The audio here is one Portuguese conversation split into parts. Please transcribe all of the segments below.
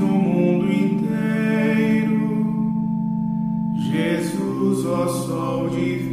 No mundo inteiro, Jesus, ó Sol divino,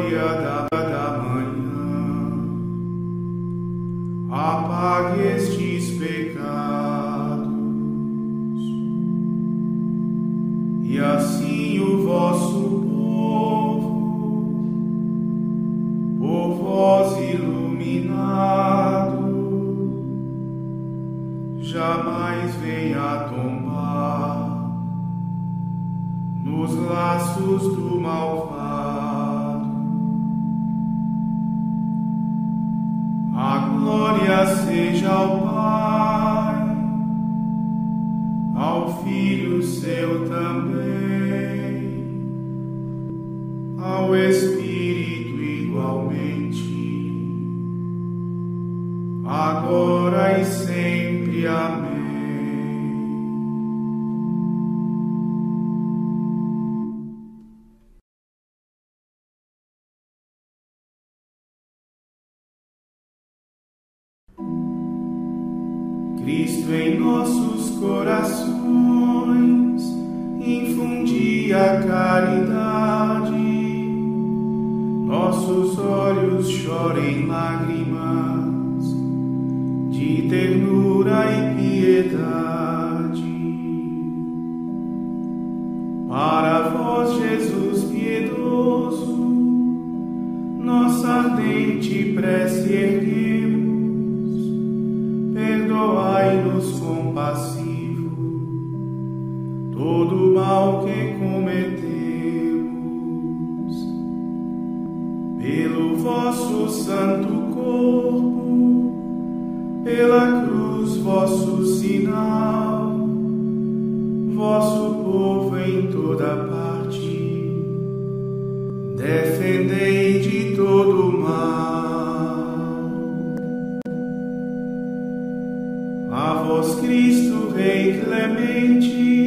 glória da da manhã. Apague estes pecados. Cristo em nossos corações infundia a caridade, nossos olhos chorem lágrimas de ternura e piedade. Para vós, Jesus piedoso, nossa ardente prece erguemos em toda parte, defendei de todo mal. A vós, Cristo, Rei clemente,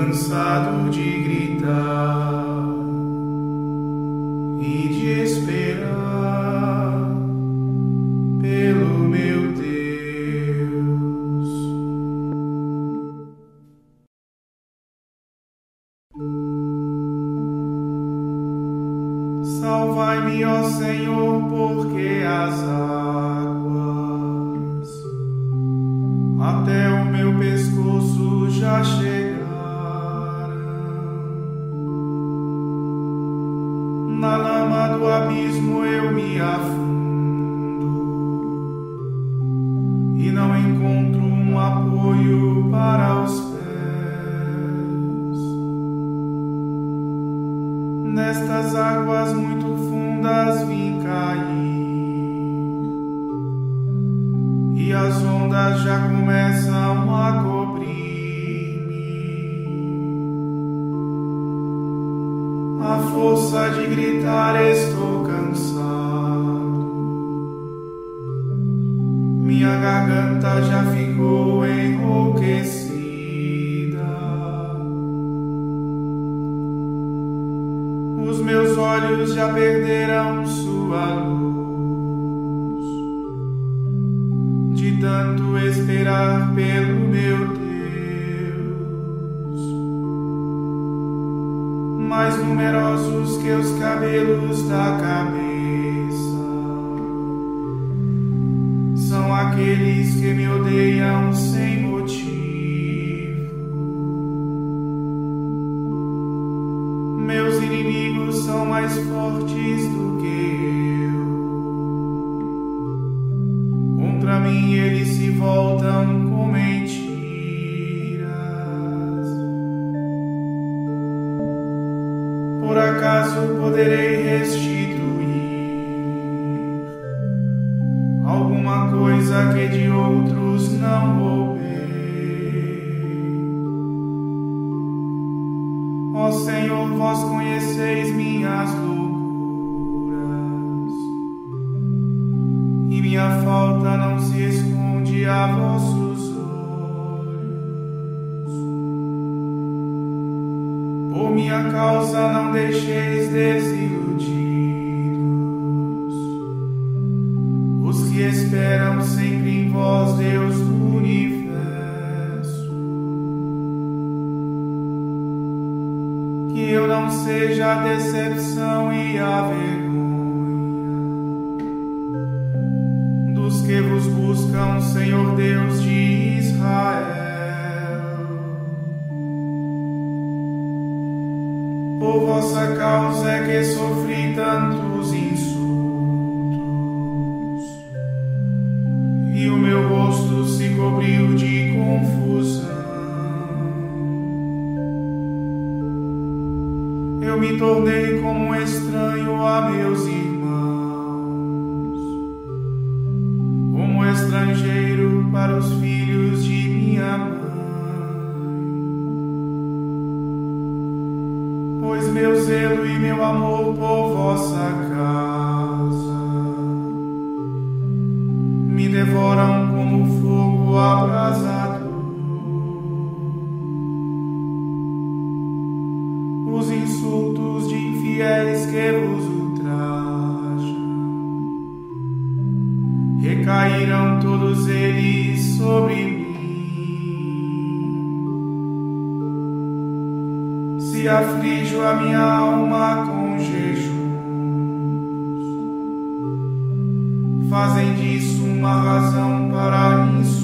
cansado de gritar e de esperar pelo meu Deus. Salvai-me, ó Senhor, porque as já ficou enrouquecida. Os meus olhos já perderam sua luz. por vossa causa é que sofri tantos insultos, e o meu rosto se cobriu de confusão. Eu me tornei como um estranho a meus irmãos se aflijo a minha alma com jejuns. Fazem disso uma razão para isso.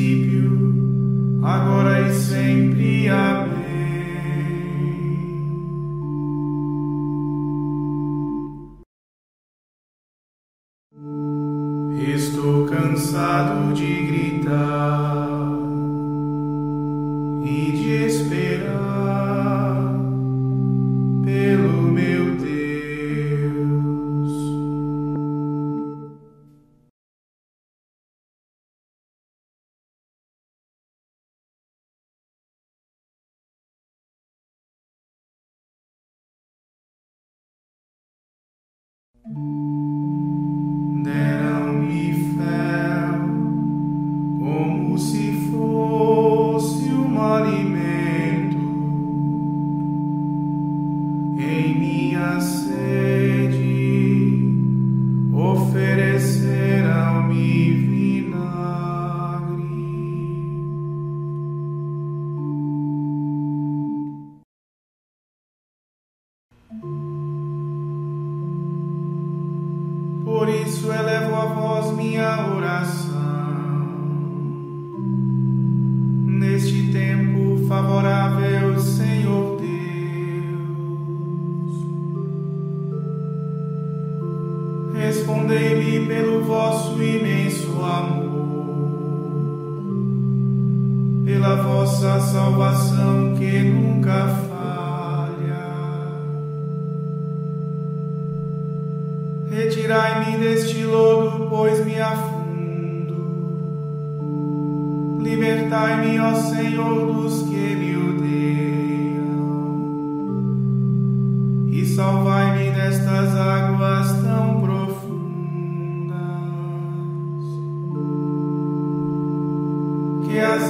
princípio, agora e sempre. Amém. Estou cansado de gritar e de esperar.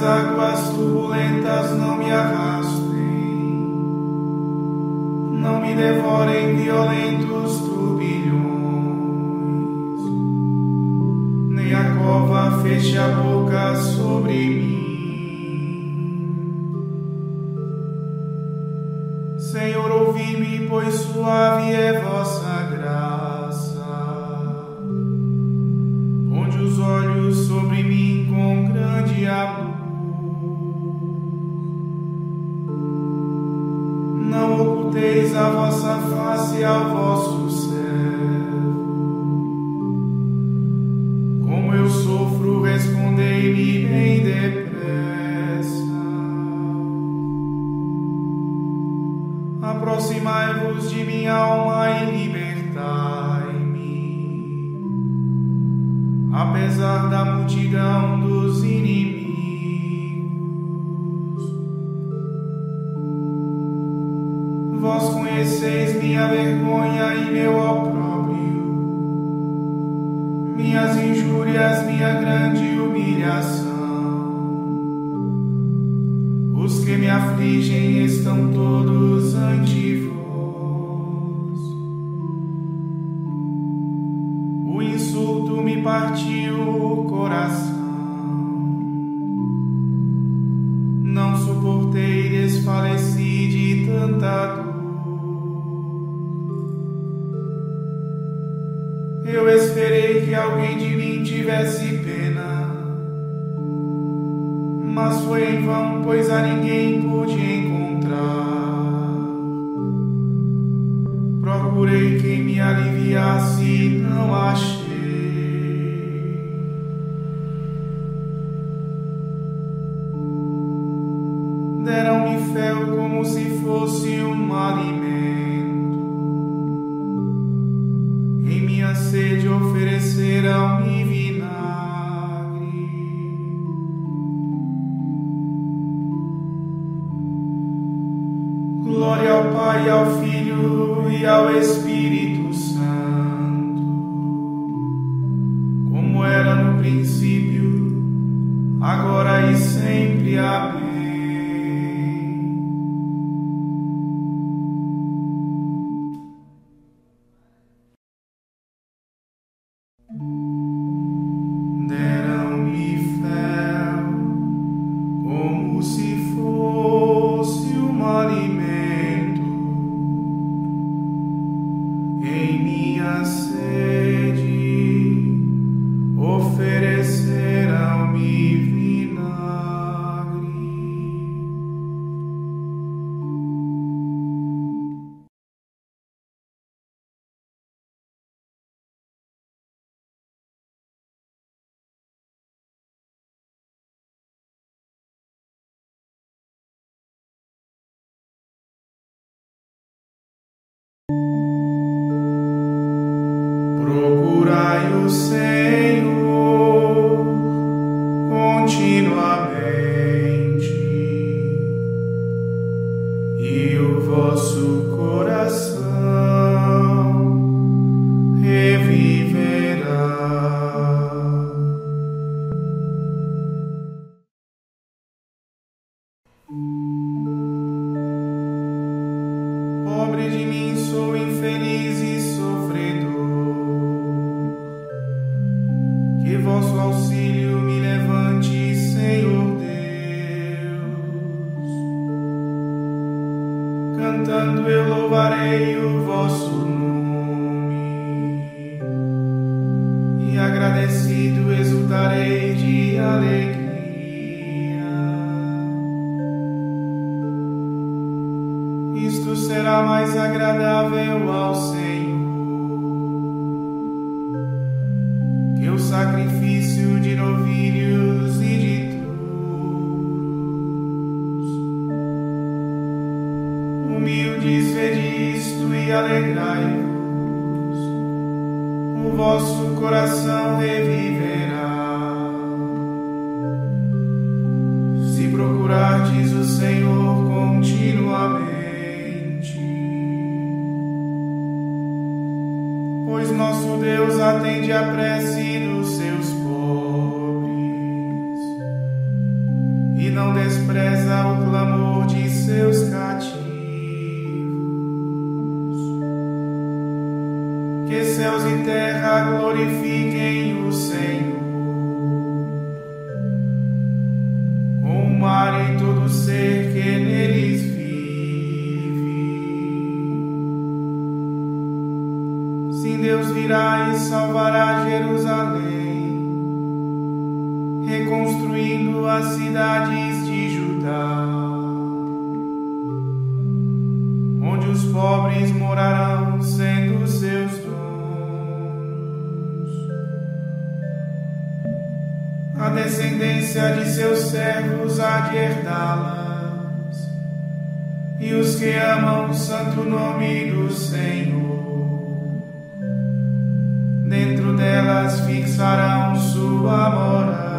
águas turbulentas não me arrastem, não me devorem violentos apesar da multidão dos inimigos. Vós conheceis minha vergonha e meu opróbrio, minhas injúrias, minha grande humilhação. Os que me afligem estão todos pobre de mim, sou infeliz e Deus descendência de seus servos há de herdá-las, e os que amam o santo nome do Senhor dentro delas fixarão sua morada.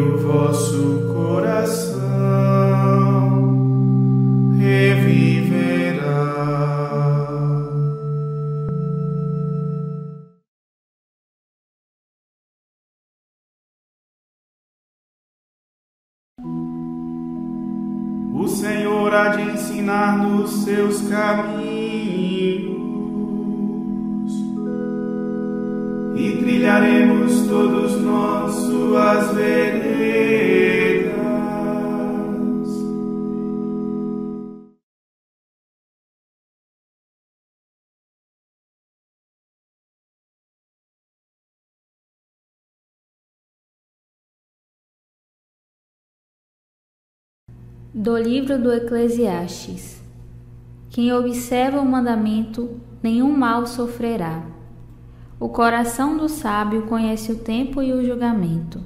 O vosso coração reviverá. O Senhor há de ensinar-nos seus caminhos trilharemos todos nós suas veredas. Do livro do Eclesiastes: Quem observa o mandamento, nenhum mal sofrerá. O coração do sábio conhece o tempo e o julgamento,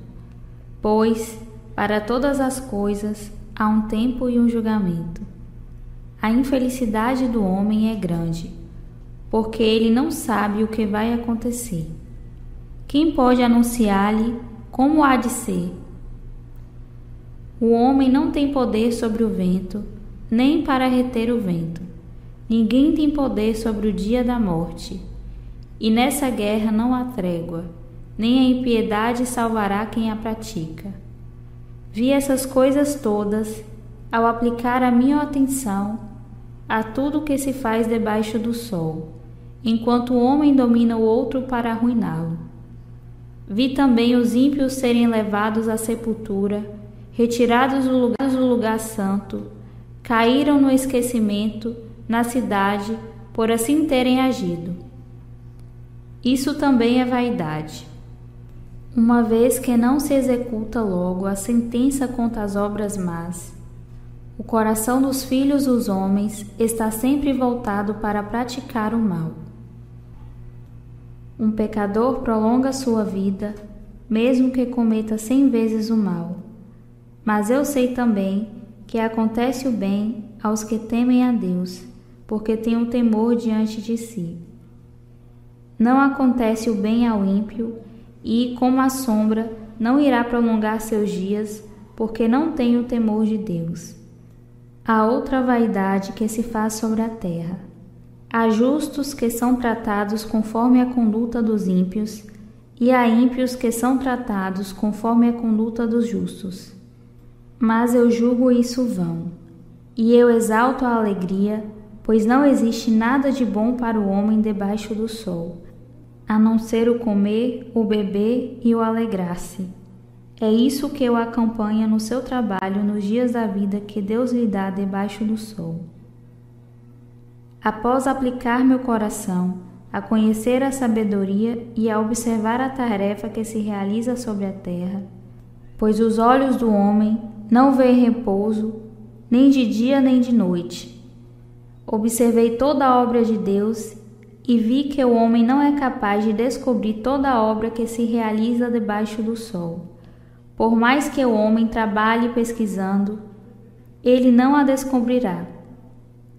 pois, para todas as coisas, há um tempo e um julgamento. A infelicidade do homem é grande, porque ele não sabe o que vai acontecer. Quem pode anunciar-lhe como há de ser? O homem não tem poder sobre o vento, nem para reter o vento. Ninguém tem poder sobre o dia da morte. E nessa guerra não há trégua, nem a impiedade salvará quem a pratica. Vi essas coisas todas ao aplicar a minha atenção a tudo que se faz debaixo do sol, enquanto o homem domina o outro para arruiná-lo. Vi também os ímpios serem levados à sepultura, retirados do lugar, do lugar santo, caíram no esquecimento na cidade por assim terem agido. Isso também é vaidade. Uma vez que não se executa logo a sentença contra as obras más, o coração dos filhos dos homens está sempre voltado para praticar o mal. Um pecador prolonga sua vida, mesmo que cometa cem vezes o mal. Mas eu sei também que acontece o bem aos que temem a Deus, porque têm um temor diante de si. Não acontece o bem ao ímpio, e, como a sombra, não irá prolongar seus dias, porque não tem o temor de Deus. Há outra vaidade que se faz sobre a terra. Há justos que são tratados conforme a conduta dos ímpios, e há ímpios que são tratados conforme a conduta dos justos. Mas eu julgo isso vão, e eu exalto a alegria, pois não existe nada de bom para o homem debaixo do sol, a não ser o comer, o beber e o alegrar-se. É isso que o acompanha no seu trabalho nos dias da vida que Deus lhe dá debaixo do sol. Após aplicar meu coração a conhecer a sabedoria e a observar a tarefa que se realiza sobre a terra, pois os olhos do homem não veem repouso, nem de dia nem de noite. Observei toda a obra de Deus e vi que o homem não é capaz de descobrir toda a obra que se realiza debaixo do sol. Por mais que o homem trabalhe pesquisando, ele não a descobrirá.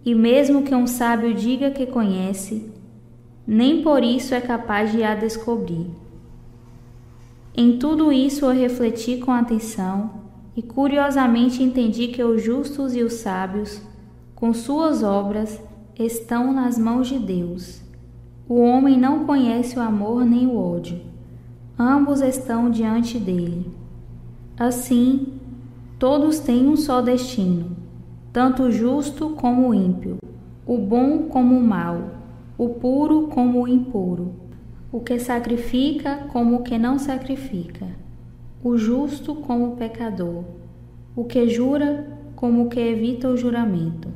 E mesmo que um sábio diga que conhece, nem por isso é capaz de a descobrir. Em tudo isso eu refleti com atenção e curiosamente entendi que os justos e os sábios, com suas obras, estão nas mãos de Deus. O homem não conhece o amor nem o ódio. Ambos estão diante dele. Assim, todos têm um só destino, tanto o justo como o ímpio, o bom como o mau o puro como o impuro, o que sacrifica como o que não sacrifica, o justo como o pecador, o que jura como o que evita o juramento.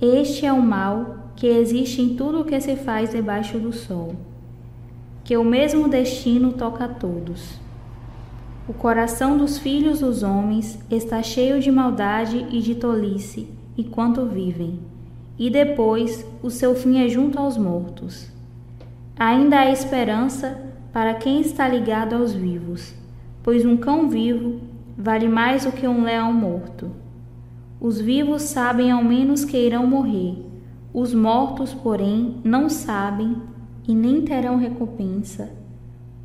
Este é o mal que existe em tudo o que se faz debaixo do sol, que o mesmo destino toca a todos. O coração dos filhos dos homens está cheio de maldade e de tolice enquanto vivem e depois o seu fim é junto aos mortos. Ainda há esperança para quem está ligado aos vivos, pois um cão vivo vale mais do que um leão morto. Os vivos sabem ao menos que irão morrer, os mortos, porém, não sabem e nem terão recompensa,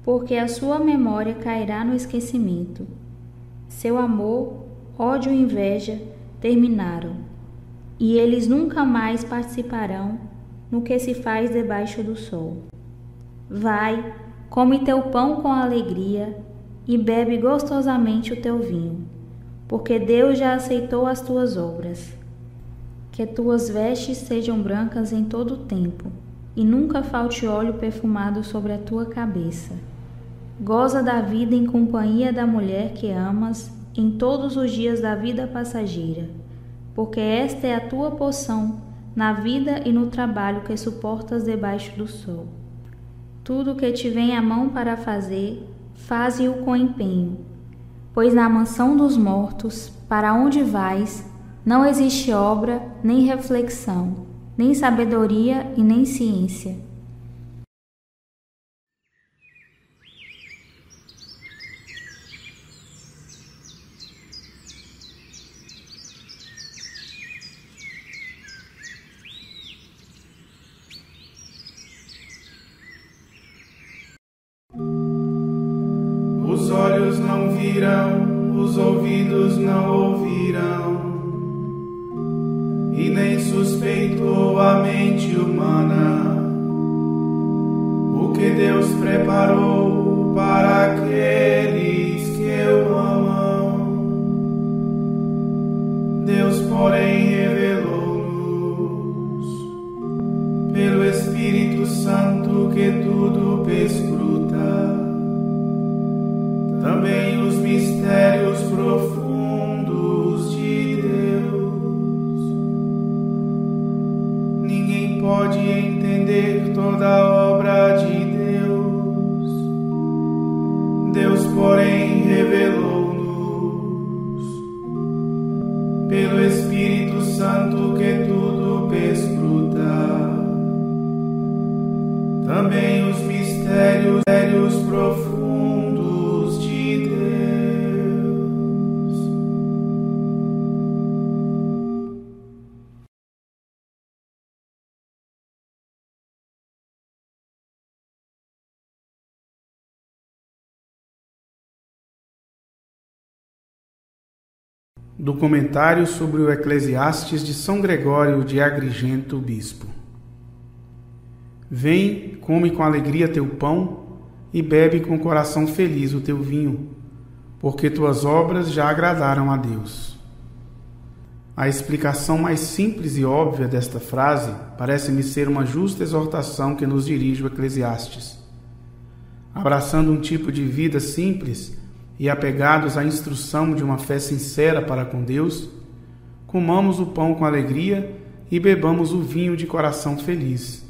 porque a sua memória cairá no esquecimento. Seu amor, ódio e inveja terminaram e eles nunca mais participarão no que se faz debaixo do sol. Vai, come teu pão com alegria e bebe gostosamente o teu vinho, porque Deus já aceitou as tuas obras. Que tuas vestes sejam brancas em todo o tempo, e nunca falte óleo perfumado sobre a tua cabeça. Goza da vida em companhia da mulher que amas em todos os dias da vida passageira porque esta é a tua poção na vida e no trabalho que suportas debaixo do sol. Tudo que te vem à mão para fazer, faze-o com empenho, pois na mansão dos mortos, para onde vais, não existe obra, nem reflexão, nem sabedoria e nem ciência também os mistérios profundos do comentário sobre o Eclesiastes de São Gregório de Agrigento, bispo. Vem, come com alegria teu pão e bebe com coração feliz o teu vinho, porque tuas obras já agradaram a Deus. A explicação mais simples e óbvia desta frase parece-me ser uma justa exortação que nos dirige o Eclesiastes. Abraçando um tipo de vida simples e apegados à instrução de uma fé sincera para com Deus, comamos o pão com alegria e bebamos o vinho de coração feliz,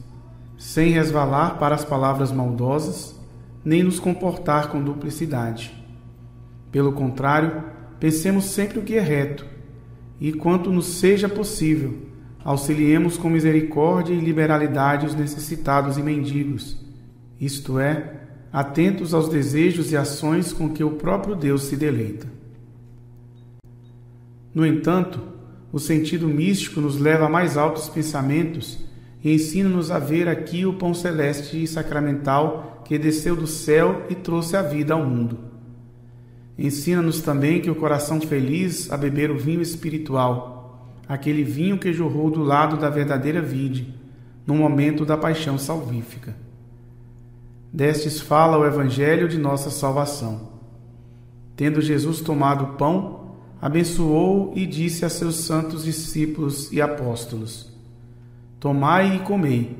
sem resvalar para as palavras maldosas, nem nos comportar com duplicidade. Pelo contrário, pensemos sempre o que é reto, e quanto nos seja possível, auxiliemos com misericórdia e liberalidade os necessitados e mendigos, isto é, atentos aos desejos e ações com que o próprio Deus se deleita. No entanto, o sentido místico nos leva a mais altos pensamentos e ensina-nos a ver aqui o pão celeste e sacramental que desceu do céu e trouxe a vida ao mundo. Ensina-nos também que o coração feliz a beber o vinho espiritual, aquele vinho que jorrou do lado da verdadeira vide, no momento da paixão salvífica. Destes fala o Evangelho de nossa salvação. Tendo Jesus tomado o pão, abençoou e disse a seus santos discípulos e apóstolos: Tomai e comei,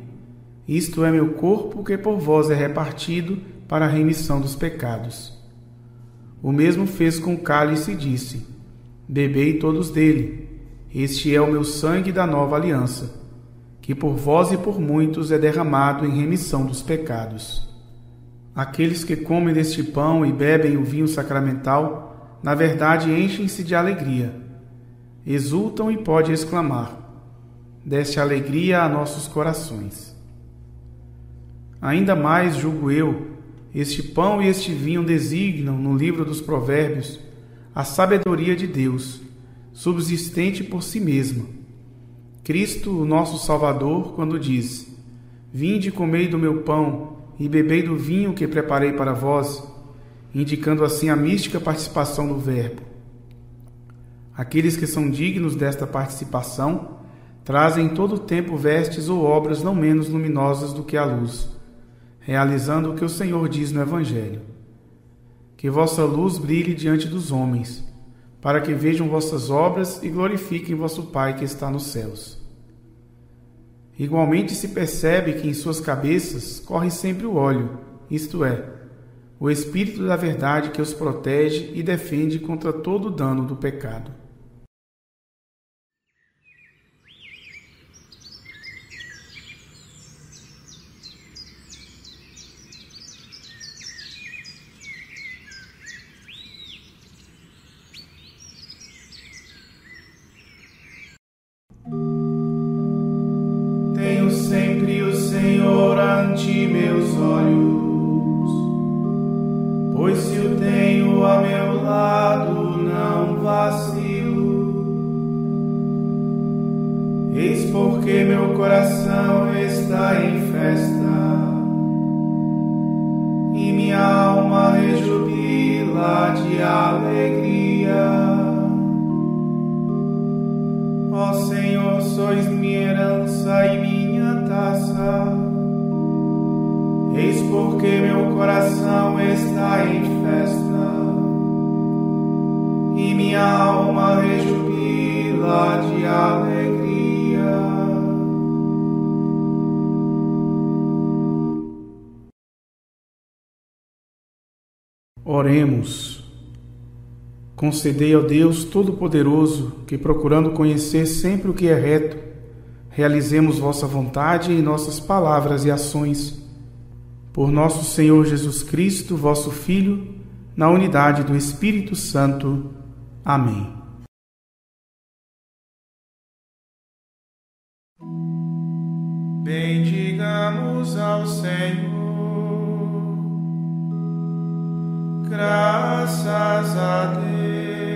isto é meu corpo que por vós é repartido para a remissão dos pecados. O mesmo fez com o cálice e disse: Bebei todos dele, este é o meu sangue da nova aliança, que por vós e por muitos é derramado em remissão dos pecados. Aqueles que comem deste pão e bebem o vinho sacramental, na verdade enchem-se de alegria. Exultam e podem exclamar: Deste alegria a nossos corações. Ainda mais, julgo eu, este pão e este vinho designam, no livro dos Provérbios, a sabedoria de Deus, subsistente por si mesma. Cristo, o nosso Salvador, quando diz: Vinde e comei do meu pão e bebei do vinho que preparei para vós, indicando assim a mística participação do Verbo. Aqueles que são dignos desta participação trazem todo o tempo vestes ou obras não menos luminosas do que a luz, realizando o que o Senhor diz no Evangelho. Que vossa luz brilhe diante dos homens, para que vejam vossas obras e glorifiquem vosso Pai que está nos céus. Igualmente se percebe que em suas cabeças corre sempre o óleo, isto é, o Espírito da Verdade que os protege e defende contra todo o dano do pecado. E minha alma rejubila de alegria. Oremos. Concedei ao Deus Todo-Poderoso que, procurando conhecer sempre o que é reto, realizemos vossa vontade em nossas palavras e ações. Por nosso Senhor Jesus Cristo, vosso Filho, na unidade do Espírito Santo. Amém. Bendigamos ao Senhor. Graças a Deus.